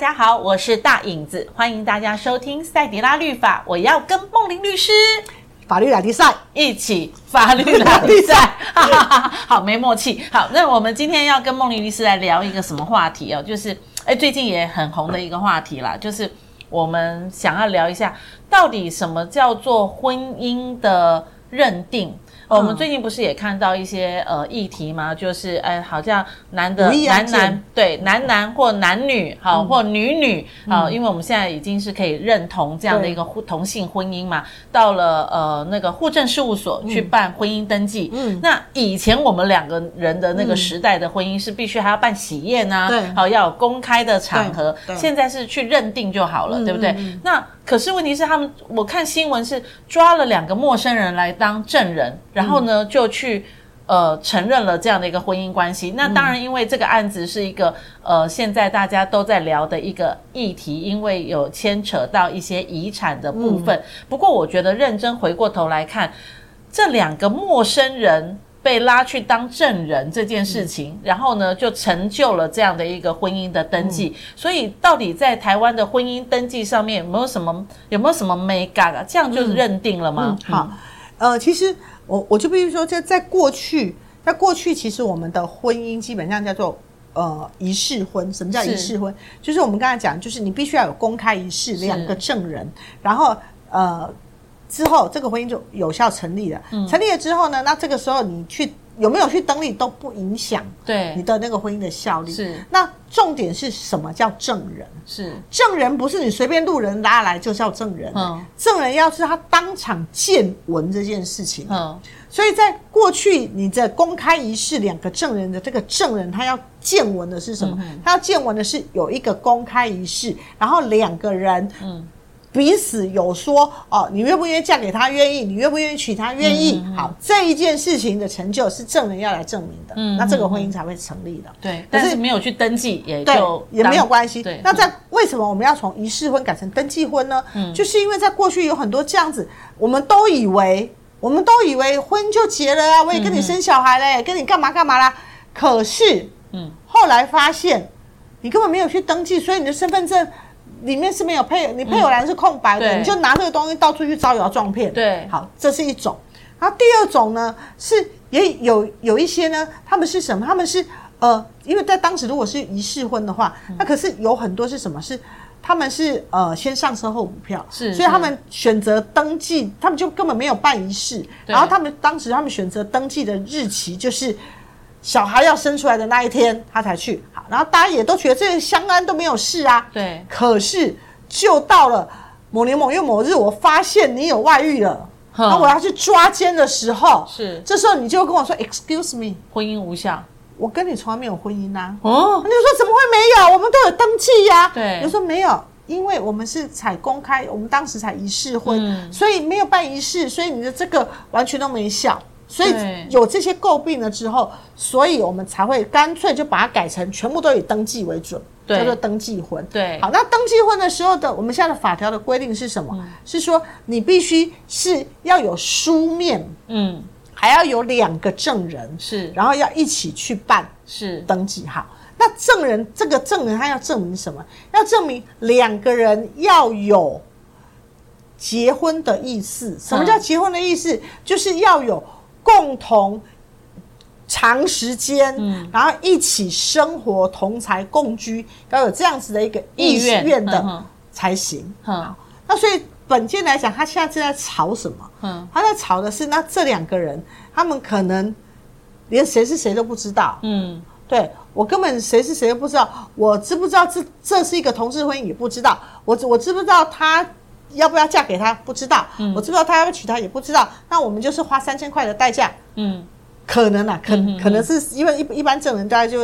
家好，我是大影子，欢迎大家收听赛迪拉律法。我要跟梦玲律师法律拉力赛一起法律拉力赛，好没默契。好，那我们今天要跟梦玲律师来聊一个什么话题哦？就是哎，最近也很红的一个话题啦，就是我们想要聊一下，到底什么叫做婚姻的认定？哦、我们最近不是也看到一些呃议题吗？就是哎，好像男的男男对男男或男女好、嗯、或女女好、嗯，因为我们现在已经是可以认同这样的一个同性婚姻嘛。到了呃那个户政事务所去办婚姻登记。嗯，那以前我们两个人的那个时代的婚姻是必须还要办喜宴啊，对，好要有公开的场合。现在是去认定就好了，嗯、对不对？嗯、那可是问题是他们，我看新闻是抓了两个陌生人来当证人。然后呢，就去呃承认了这样的一个婚姻关系。那当然，因为这个案子是一个呃现在大家都在聊的一个议题，因为有牵扯到一些遗产的部分。不过，我觉得认真回过头来看，这两个陌生人被拉去当证人这件事情，然后呢，就成就了这样的一个婚姻的登记。所以，到底在台湾的婚姻登记上面有没有什么有没有什么眉角啊？这样就认定了吗？好，呃，其实。我我就必须说，这在过去，在过去，其实我们的婚姻基本上叫做呃仪式婚。什么叫仪式婚？就是我们刚才讲，就是你必须要有公开仪式，两个证人，然后呃之后这个婚姻就有效成立了。嗯。成立了之后呢，那这个时候你去。有没有去登记都不影响对你的那个婚姻的效力。是，那重点是什么叫证人？是证人不是你随便路人拉来就叫证人。嗯，证人要是他当场见闻这件事情。嗯，所以在过去你的公开仪式，两个证人的这个证人他要见闻的是什么？嗯、他要见闻的是有一个公开仪式，然后两个人嗯。彼此有说哦，你愿不愿意嫁给他？愿意，你愿不愿意娶她？愿意。嗯、好，这一件事情的成就是证人要来证明的。嗯，那这个婚姻才会成立的。对，但是没有去登记也就也没有关系。对，那在为什么我们要从仪式婚改成登记婚呢？嗯，就是因为在过去有很多这样子，我们都以为我们都以为婚就结了啊，我也跟你生小孩嘞，嗯、跟你干嘛干嘛啦。可是，嗯，后来发现你根本没有去登记，所以你的身份证。里面是没有配偶，你配偶栏是空白的，嗯，你就拿这个东西到处去招摇撞骗。对，好，这是一种。然后第二种呢，是也有有一些呢，他们是什么？他们是呃，因为在当时如果是仪式婚的话，嗯，那可是有很多是什么？是他们是呃先上车后补票，是，所以他们选择登记，他们就根本没有办仪式。然后他们当时他们选择登记的日期就是。小孩要生出来的那一天，他才去。好，然后大家也都觉得这个相安都没有事啊。对。可是，就到了某年某月某日，我发现你有外遇了，那我要去抓奸的时候，是这时候你就跟我说：“Excuse me，婚姻无效。”我跟你从来没有婚姻啊。哦。你说怎么会没有？我们都有登记呀。对。你说没有，因为我们是采公开，我们当时才仪式婚，嗯，所以没有办仪式，所以你的这个完全都没效。所以有这些诟病了之后，所以我们才会干脆就把它改成全部都以登记为准，叫做登记婚。对，好，那登记婚的时候的，我们现在的法条的规定是什么？嗯、是说你必须是要有书面，嗯，还要有两个证人，是，然后要一起去办，是登记。好，那证人这个证人他要证明什么？要证明两个人要有结婚的意思。什么叫结婚的意思？嗯、就是要有。共同长时间、嗯，然后一起生活、同财共居，要有这样子的一个意愿的才行。嗯那所以本件来讲，他现在正在吵什么？嗯，他在吵的是，那这两个人，他们可能连谁是谁都不知道。嗯，对，我根本谁是谁都不知道，我知不知道这这是一个同志婚姻也不知道，我我知不知道他。要不要嫁给他？不知道。嗯，我知不知道他要不要娶她，也不知道。那我们就是花三千块的代价。嗯，可能啊，可可能是因为一一般证人大概就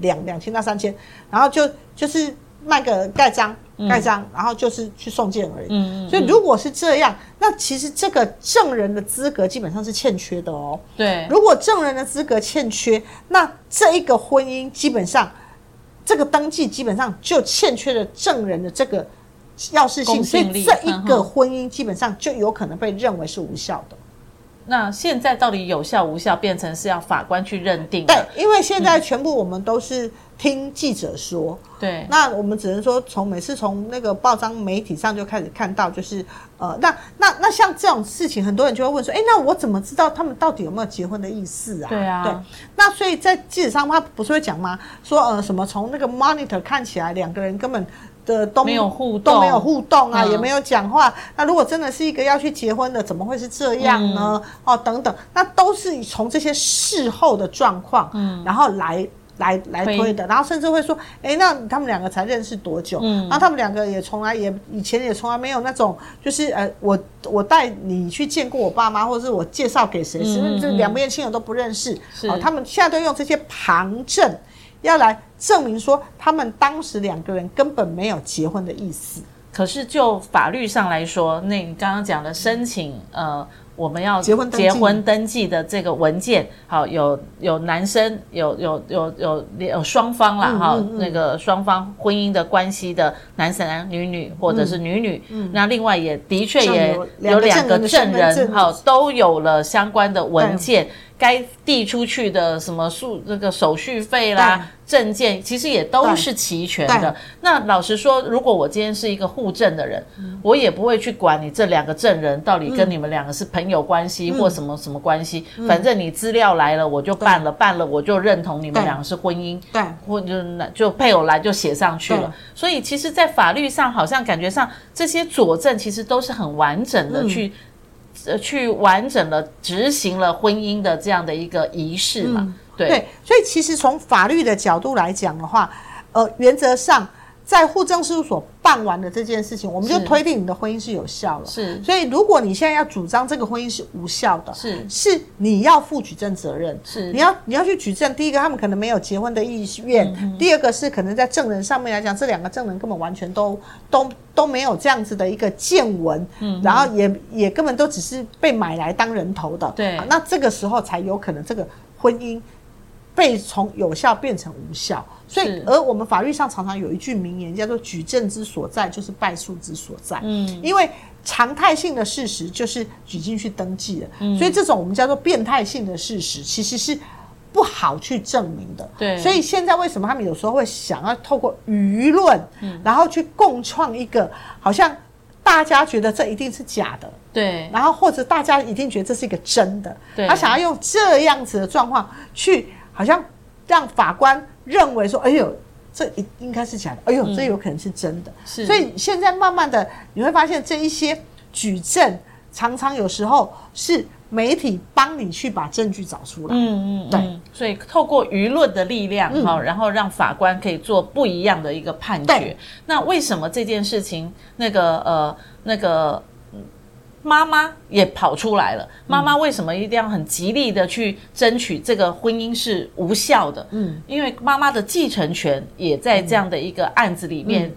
两两千到三千，然后就就是卖个盖章盖章，然后就是去送件而已。嗯，所以如果是这样，那其实这个证人的资格基本上是欠缺的哦。对，如果证人的资格欠缺，那这一个婚姻基本上这个登记基本上就欠缺了证人的这个。要事性，所以这一个婚姻基本上就有可能被认为是无效的。那现在到底有效无效，变成是要法官去认定？对，因为现在全部我们都是听记者说，对，那我们只能说从每次从那个报章媒体上就开始看到，就是呃，那那那像这种事情，很多人就会问说，哎，那我怎么知道他们到底有没有结婚的意思啊？对啊，对，那所以在记者上他不是会讲吗？说呃什么从那个 monitor 看起来两个人根本的都没有互动，都没有互动啊，嗯、也没有讲话。那如果真的是一个要去结婚的，怎么会是这样呢？嗯、哦，等等，那都是从这些事后的状况，嗯，然后来。来来推的，然后甚至会说，哎，那他们两个才认识多久？嗯，然后他们两个也从来也以前也从来没有那种，就是呃，我我带你去见过我爸妈，或者是我介绍给谁，甚至、两边亲友都不认识。是、哦，他们现在都用这些旁证，要来证明说他们当时两个人根本没有结婚的意思。可是就法律上来说，那你刚刚讲的申请，呃。我们要结婚结婚登记的这个文件，好，有有男生有有有有有双方啦，哈、嗯嗯嗯，那个双方婚姻的关系的男男女女或者是女女，那另外也的确也有两个证人，哈，都有了相关的文件。该递出去的什么数那个手续费啦、证件，其实也都是齐全的。那老实说，如果我今天是一个户证的人，我也不会去管你这两个证人到底跟你们两个是朋友关系或什么什么关系。反正你资料来了，我就办了，办了我就认同你们两个是婚姻，对，或就就配偶来就写上去了。所以其实，在法律上好像感觉上这些佐证其实都是很完整的去。呃，去完整的执行了婚姻的这样的一个仪式嘛？嗯、对，对，所以其实从法律的角度来讲的话，呃，原则上。在户政事务所办完了这件事情，我们就推定你的婚姻是有效了。是，所以如果你现在要主张这个婚姻是无效的，是，是你要负举证责任。是，你要你要去举证。第一个，他们可能没有结婚的意愿；嗯、第二个是可能在证人上面来讲，这两个证人根本完全都都都没有这样子的一个见闻。嗯，然后也也根本都只是被买来当人头的。对，那这个时候才有可能这个婚姻被从有效变成无效。所以，而我们法律上常常有一句名言，叫做“举证之所在，就是败诉之所在”。嗯，因为常态性的事实就是举进去登记了，嗯，所以这种我们叫做变态性的事实，其实是不好去证明的。对，所以现在为什么他们有时候会想要透过舆论，嗯，然后去共创一个好像大家觉得这一定是假的，对，然后或者大家一定觉得这是一个真的，对，他想要用这样子的状况去好像让法官。认为说，哎呦，这应应该是假的，哎呦，这有可能是真的。是，所以现在慢慢的你会发现，这一些举证常常有时候是媒体帮你去把证据找出来。嗯嗯，对。所以透过舆论的力量，哈，然后让法官可以做不一样的一个判决。那为什么这件事情，那个呃，那个？妈妈也跑出来了。妈妈为什么一定要很极力的去争取这个婚姻是无效的？嗯，因为妈妈的继承权也在这样的一个案子里面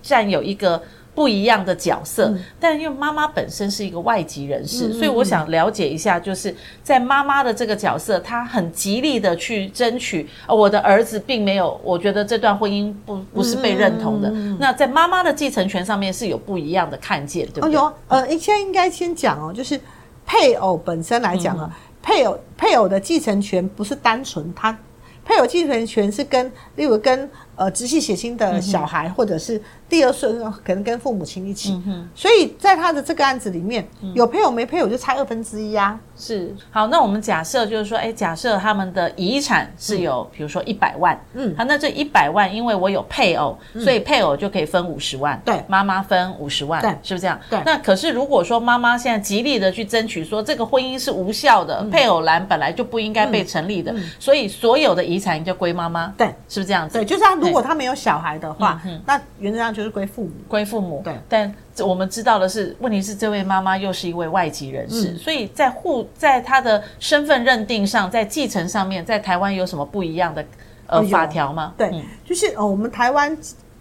占有一个。不一样的角色，嗯、但因为妈妈本身是一个外籍人士，嗯、所以我想了解一下，就是在妈妈的这个角色，她很极力的去争取。呃，我的儿子并没有，我觉得这段婚姻不不是被认同的。嗯、那在妈妈的继承权上面是有不一样的看见，对不对？有，呃，现在应该先讲哦，就是配偶本身来讲啊，嗯、配偶配偶的继承权不是单纯他配偶继承权是跟，例如跟呃直系血亲的小孩，嗯、或者是。第二顺可能跟父母亲一起，嗯、所以在他的这个案子里面，嗯、有配偶没配偶就差二分之一啊。是，好，那我们假设就是说，哎，假设他们的遗产是有，嗯、比如说一百万，嗯，好，那这一百万，因为我有配偶，嗯、所以配偶就可以分五十万，对，妈妈分五十万，对，是不是这样？对。那可是如果说妈妈现在极力的去争取说这个婚姻是无效的，嗯、配偶栏本来就不应该被成立的，所以所有的遗产就归妈妈，对，是不是这样子？对，就是他如果他没有小孩的话，嗯、那原则上就。是归父母，归父母。对，但我们知道的是，问题是这位妈妈又是一位外籍人士，嗯、所以在户在她的身份认定上，在继承上面，在台湾有什么不一样的呃法条吗？对，嗯、就是呃，我们台湾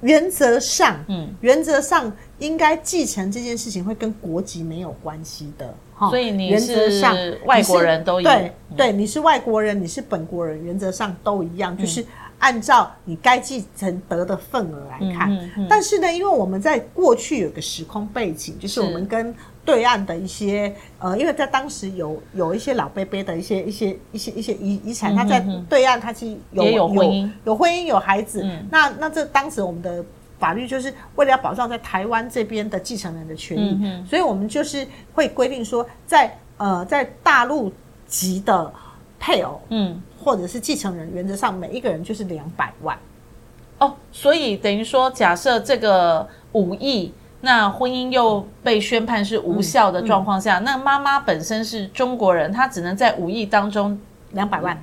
原则上，嗯，原则上应该继承这件事情会跟国籍没有关系的，所以你是原则上外国人都一样，对，对，你是外国人，你是本国人，原则上都一样，就是。嗯按照你该继承得的份额来看，嗯嗯嗯、但是呢，因为我们在过去有个时空背景，就是我们跟对岸的一些呃，因为在当时有有一些老伯伯的一些一些一些一些遗遗产，他在对岸他其实有有婚姻，有婚姻有孩子，嗯、那那这当时我们的法律就是为了要保障在台湾这边的继承人的权益，嗯、所以我们就是会规定说在，在呃在大陆籍的配偶，嗯，或者是继承人，原则上每一个人就是两百万。哦，所以等于说，假设这个五亿。那婚姻又被宣判是无效的状况下，嗯嗯、那妈妈本身是中国人，她只能在五亿当中两百万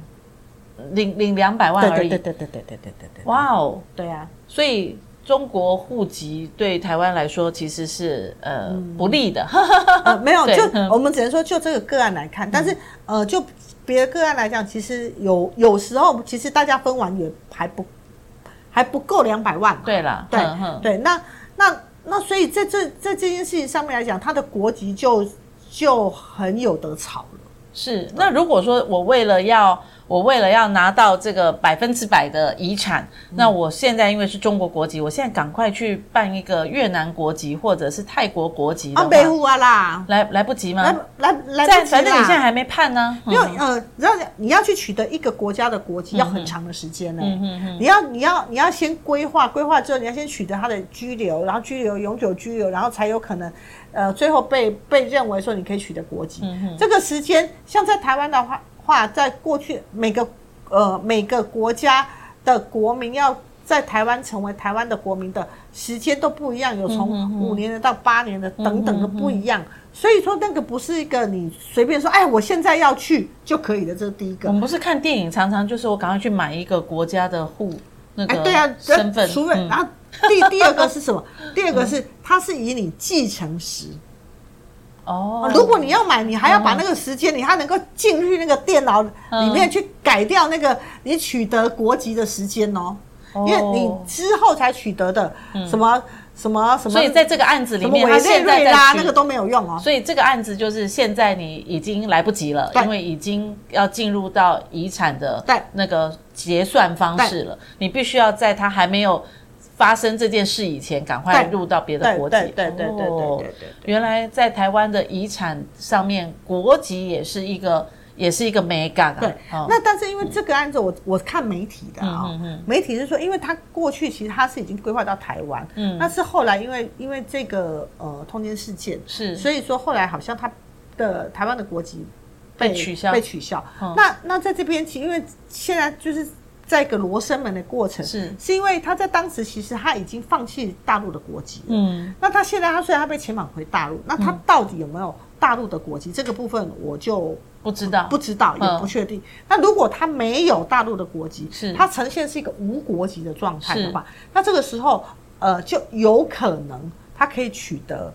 领领两百万而已。对对对对对对对对对。哇哦，对啊，所以中国户籍对台湾来说其实是呃、嗯、不利的。呃、没有，就我们只能说就这个个案来看，但是呃，就别的个案来讲，其实有有时候其实大家分完也还不还不够两百万。对了，对对，那那。那所以在这在这件事情上面来讲，他的国籍就就很有得吵了。是，那如果说我为了要。我为了要拿到这个百分之百的遗产，嗯、那我现在因为是中国国籍，我现在赶快去办一个越南国籍或者是泰国国籍的话，啊啦，来来不及吗？来来来不及，反正你现在还没判呢。因为呃，然后你要去取得一个国家的国籍，要很长的时间呢。你要你要你要先规划，规划之后你要先取得他的居留，然后居留永久居留，然后才有可能呃最后被被认为说你可以取得国籍。这个时间像在台湾的话。话在过去每个呃每个国家的国民要在台湾成为台湾的国民的时间都不一样，有从五年的到八年的等等的不一样，所以说那个不是一个你随便说，哎，我现在要去就可以的，这是第一个。我们不是看电影，常常就是我赶快去买一个国家的户那个对啊身份，除非然后第第二个是什么？第二个是它是以你继承时。哦，如果你要买，你还要把那个时间，你还能够进去那个电脑里面去改掉那个你取得国籍的时间哦，因为你之后才取得的什么什么什么，所以在这个案子里面，他现在拉那个都没有用哦。所以这个案子就是现在你已经来不及了，因为已经要进入到遗产的那个结算方式了，你必须要在他还没有。发生这件事以前，赶快入到别的国籍。对对对对对。原来在台湾的遗产上面，国籍也是一个，也是一个美感啊。对。那但是因为这个案子，我我看媒体的啊，媒体是说，因为他过去其实他是已经规划到台湾，嗯，那是后来因为因为这个呃通奸事件是，所以说后来好像他的台湾的国籍被取消，被取消。那那在这边，其因为现在就是。在一个罗生门的过程，是是因为他在当时其实他已经放弃大陆的国籍了。嗯，那他现在他虽然他被遣返回大陆，那他到底有没有大陆的国籍？这个部分我就不知道，不知道也不确定。那如果他没有大陆的国籍，是他呈现是一个无国籍的状态的话，那这个时候呃就有可能他可以取得。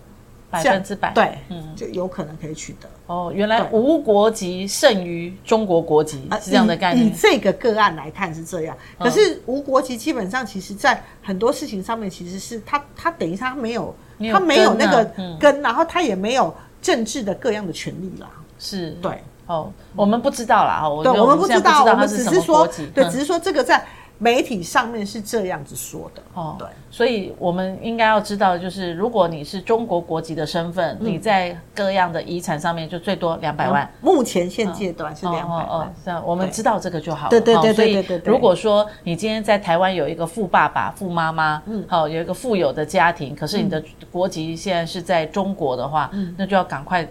百分之百对，嗯，就有可能可以取得哦。原来无国籍胜于中国国籍是这样的概念。以这个个案来看是这样，可是无国籍基本上其实在很多事情上面其实是他他等于他没有他没有那个根，然后他也没有政治的各样的权利啦。是，对，哦，我们不知道啦，哈，对，我们不知道，我们只是说，对，只是说这个在。媒体上面是这样子说的哦，对，所以我们应该要知道，就是如果你是中国国籍的身份，你在各样的遗产上面就最多两百万。目前现阶段是两百万。哦，这样我们知道这个就好了。对对对对对对。如果说你今天在台湾有一个富爸爸、富妈妈，嗯，好，有一个富有的家庭，可是你的国籍现在是在中国的话，嗯那就要赶快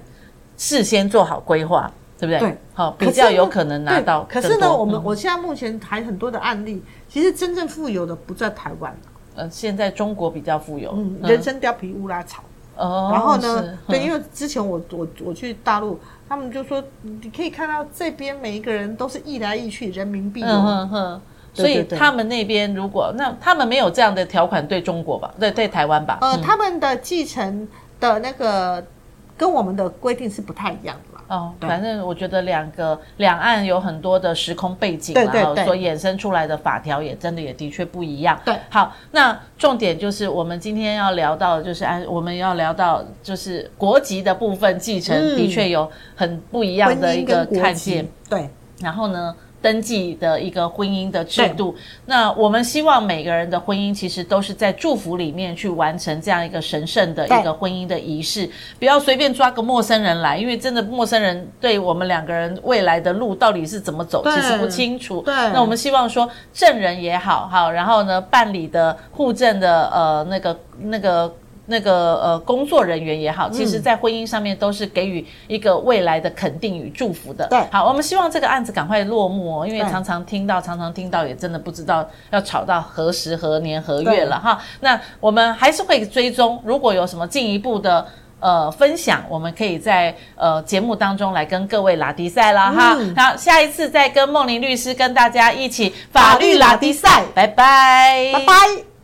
事先做好规划。对不对？对，好，比较有可能拿到。可是呢，我们我现在目前还很多的案例，其实真正富有的不在台湾。呃，现在中国比较富有，嗯，人参貂皮乌拉草。哦。然后呢，对，因为之前我我我去大陆，他们就说你可以看到这边每一个人都是一来一去人民币。嗯哼哼。所以他们那边如果那他们没有这样的条款对中国吧？对对，台湾吧？呃，他们的继承的那个跟我们的规定是不太一样的。哦，反正我觉得两个两岸有很多的时空背景，然后所衍生出来的法条也真的也的确不一样。对，好，那重点就是我们今天要聊到的，就是按我们要聊到就是国籍的部分继承，的确有很不一样的一个看见。对，然后呢，登记的一个婚姻的制度，那我们希望每个人的婚姻其实都是在祝福里面去完成这样一个神圣的一个婚姻的仪式，不要随便抓个陌生人来，因为真的陌生人对我们两个人未来的路到底是怎么走，其实不清楚。对，那我们希望说证人也好，好，然后呢，办理的户证的呃那个那个。那个呃，工作人员也好，其实，在婚姻上面都是给予一个未来的肯定与祝福的。对，好，我们希望这个案子赶快落幕哦，因为常常听到，常常听到，也真的不知道要吵到何时何年何月了哈。那我们还是会追踪，如果有什么进一步的呃分享，我们可以在呃节目当中来跟各位拉迪赛了哈。好，下一次再跟梦玲律师跟大家一起法律拉迪赛，拜拜，拜拜。